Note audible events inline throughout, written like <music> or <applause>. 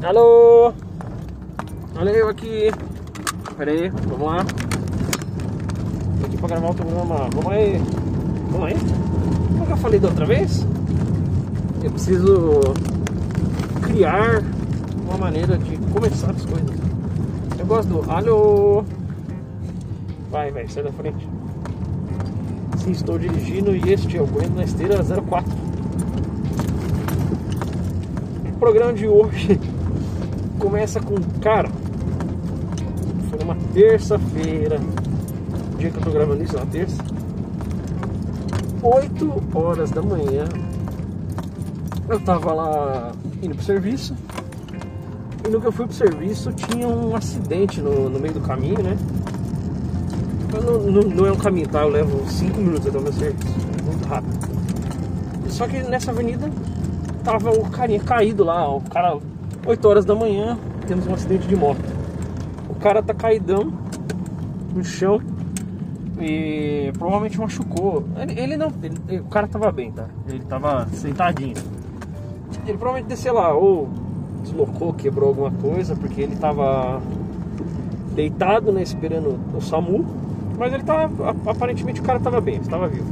Alô? Olha eu aqui. Pera aí, vamos lá. Tô aqui pra gravar o programa. Vamos aí. Vamos aí. Como que eu falei da outra vez? Eu preciso criar uma maneira de começar as coisas. Eu gosto do alô. Vai, vai, sai da frente. Sim, estou dirigindo e este é o Bueno na esteira 04. O programa de hoje começa com cara. Foi numa terça-feira. Dia que eu tô gravando isso, é uma terça. 8 horas da manhã. Eu tava lá indo pro serviço. E no que eu fui pro serviço tinha um acidente no, no meio do caminho, né? Não, não, não é um caminho, tá? Eu levo 5 minutos até o meu serviço. Muito rápido. Só que nessa avenida tava o carinha caído lá, o cara 8 horas da manhã, temos um acidente de moto. O cara tá caidão no chão e provavelmente machucou. Ele, ele não, ele, o cara tava bem, tá? Ele tava sentadinho. Ele provavelmente desceu lá ou deslocou, quebrou alguma coisa, porque ele tava deitado, né, esperando o SAMU. Mas ele tava, aparentemente o cara tava bem, estava vivo.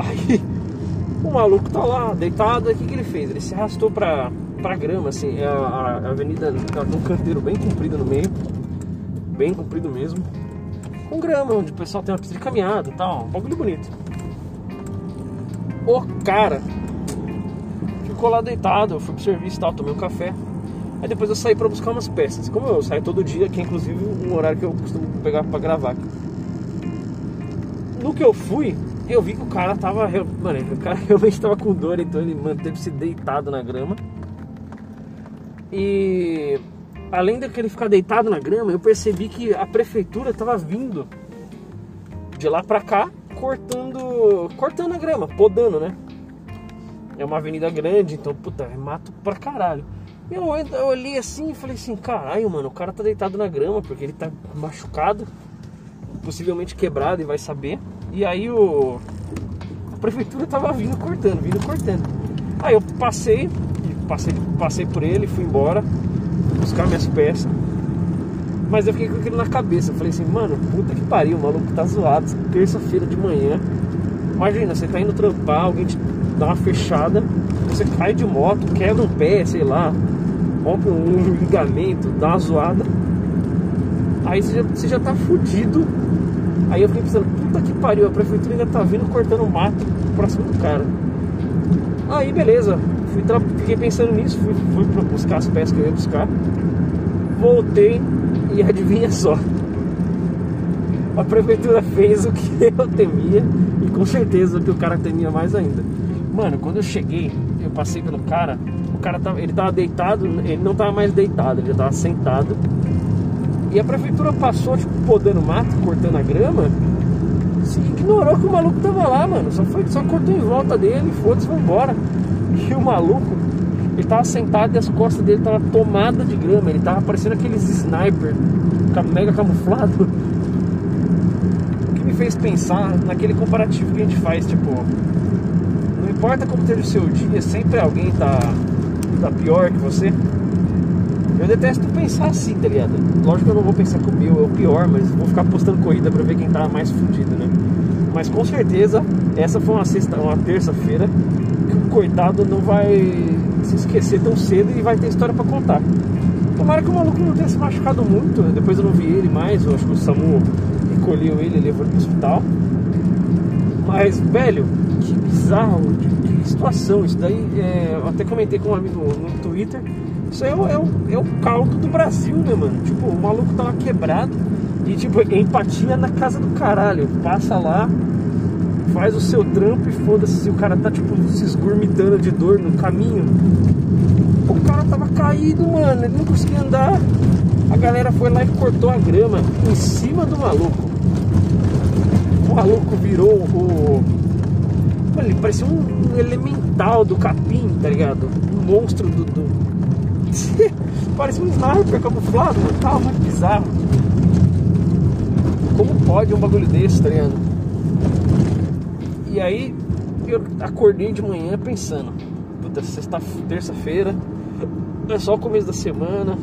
Aí <laughs> o maluco tá lá, deitado, o que, que ele fez? Ele se arrastou pra, pra grama, assim, é a, a, avenida tá num canteiro bem comprido no meio, bem comprido mesmo, com grama, onde o pessoal tem uma pista de caminhada e tal, um bagulho bonito. O cara ficou lá deitado, eu fui pro serviço e tal, tomei um café. Aí depois eu saí pra buscar umas peças. Como eu saio todo dia, que é inclusive um horário que eu costumo pegar pra gravar. No que eu fui, eu vi que o cara tava. Mano, o cara <laughs> realmente tava com dor, então ele manteve-se deitado na grama. E além daquele ficar deitado na grama, eu percebi que a prefeitura tava vindo de lá pra cá, cortando. cortando a grama, podando, né? É uma avenida grande, então, puta, é mato pra caralho. Eu, eu olhei assim e falei assim, caralho, mano, o cara tá deitado na grama porque ele tá machucado, possivelmente quebrado e vai saber. E aí o a prefeitura tava vindo cortando, vindo cortando. Aí eu passei, passei, passei por ele, fui embora, buscar minhas peças. Mas eu fiquei com aquilo na cabeça. Eu falei assim, mano, puta que pariu, o maluco tá zoado, terça-feira de manhã. Imagina, você tá indo trampar, alguém te dá uma fechada, você cai de moto, quebra um pé, sei lá, rompe um ligamento, dá uma zoada. Aí você já, você já tá fudido. Aí eu fiquei pensando, puta que pariu, a prefeitura ainda tá vindo cortando mato pra cima do cara. Aí beleza, fui fiquei pensando nisso, fui, fui buscar as peças que eu ia buscar. Voltei e adivinha só. A prefeitura fez o que <laughs> eu temia e com certeza o que o cara temia mais ainda. Mano, quando eu cheguei, eu passei pelo cara, o cara tava, ele tava deitado, ele não tava mais deitado, ele já tava sentado. E a prefeitura passou, tipo, podando mato, cortando a grama, se ignorou que o maluco tava lá, mano. Só foi, só cortou em volta dele, foda-se, foi embora. E o maluco, ele tava sentado e as costas dele tava tomada de grama, ele tava parecendo aqueles sniper, mega camuflado. O que me fez pensar naquele comparativo que a gente faz, tipo, importa como teve o seu dia, sempre alguém tá, tá pior que você. Eu detesto pensar assim, tá ligado? Lógico que eu não vou pensar que o meu é o pior, mas vou ficar postando corrida pra ver quem tá mais fudido, né? Mas com certeza, essa foi uma sexta, uma terça-feira coitado não vai se esquecer tão cedo e vai ter história pra contar. Tomara que o maluco não tenha se machucado muito, né? depois eu não vi ele mais, eu acho que o Samu recolheu ele e levou ele pro hospital. Mas, velho, que bizarro, que, situação. Isso daí, é, eu até comentei com um amigo no Twitter. Isso aí é o, é, o, é o caldo do Brasil, né, mano? Tipo, o maluco tava quebrado e, tipo, empatia na casa do caralho. Passa lá, faz o seu trampo e foda-se se o cara tá, tipo, se esgurmitando de dor no caminho. O cara tava caído, mano, ele não conseguia andar. A galera foi lá e cortou a grama em cima do maluco. O maluco virou o Mano, ele parecia um, elemental do capim, tá ligado? Um monstro do. do... <laughs> parecia um sniper camuflado, mano. Tava muito bizarro. Como pode um bagulho desse, tá ligado? E aí eu acordei de manhã pensando, puta, sexta, terça-feira, É só o começo da semana.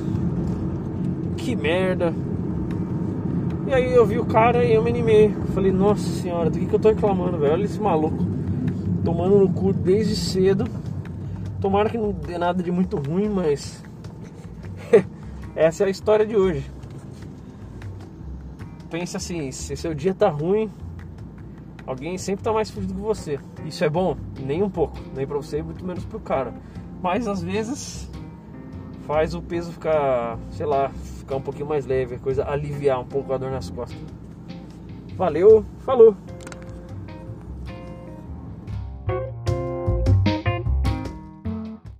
Que merda. E aí eu vi o cara e eu me animei. Falei, nossa senhora, do que, que eu tô reclamando, velho? Olha esse maluco. Tomando no cu desde cedo. Tomara que não dê nada de muito ruim, mas. <laughs> Essa é a história de hoje. Pensa assim, se seu dia tá ruim, alguém sempre tá mais fudido que você. Isso é bom? Nem um pouco. Nem pra você, muito menos pro cara. Mas às vezes faz o peso ficar, sei lá, ficar um pouquinho mais leve, coisa aliviar um pouco a dor nas costas. Valeu, falou!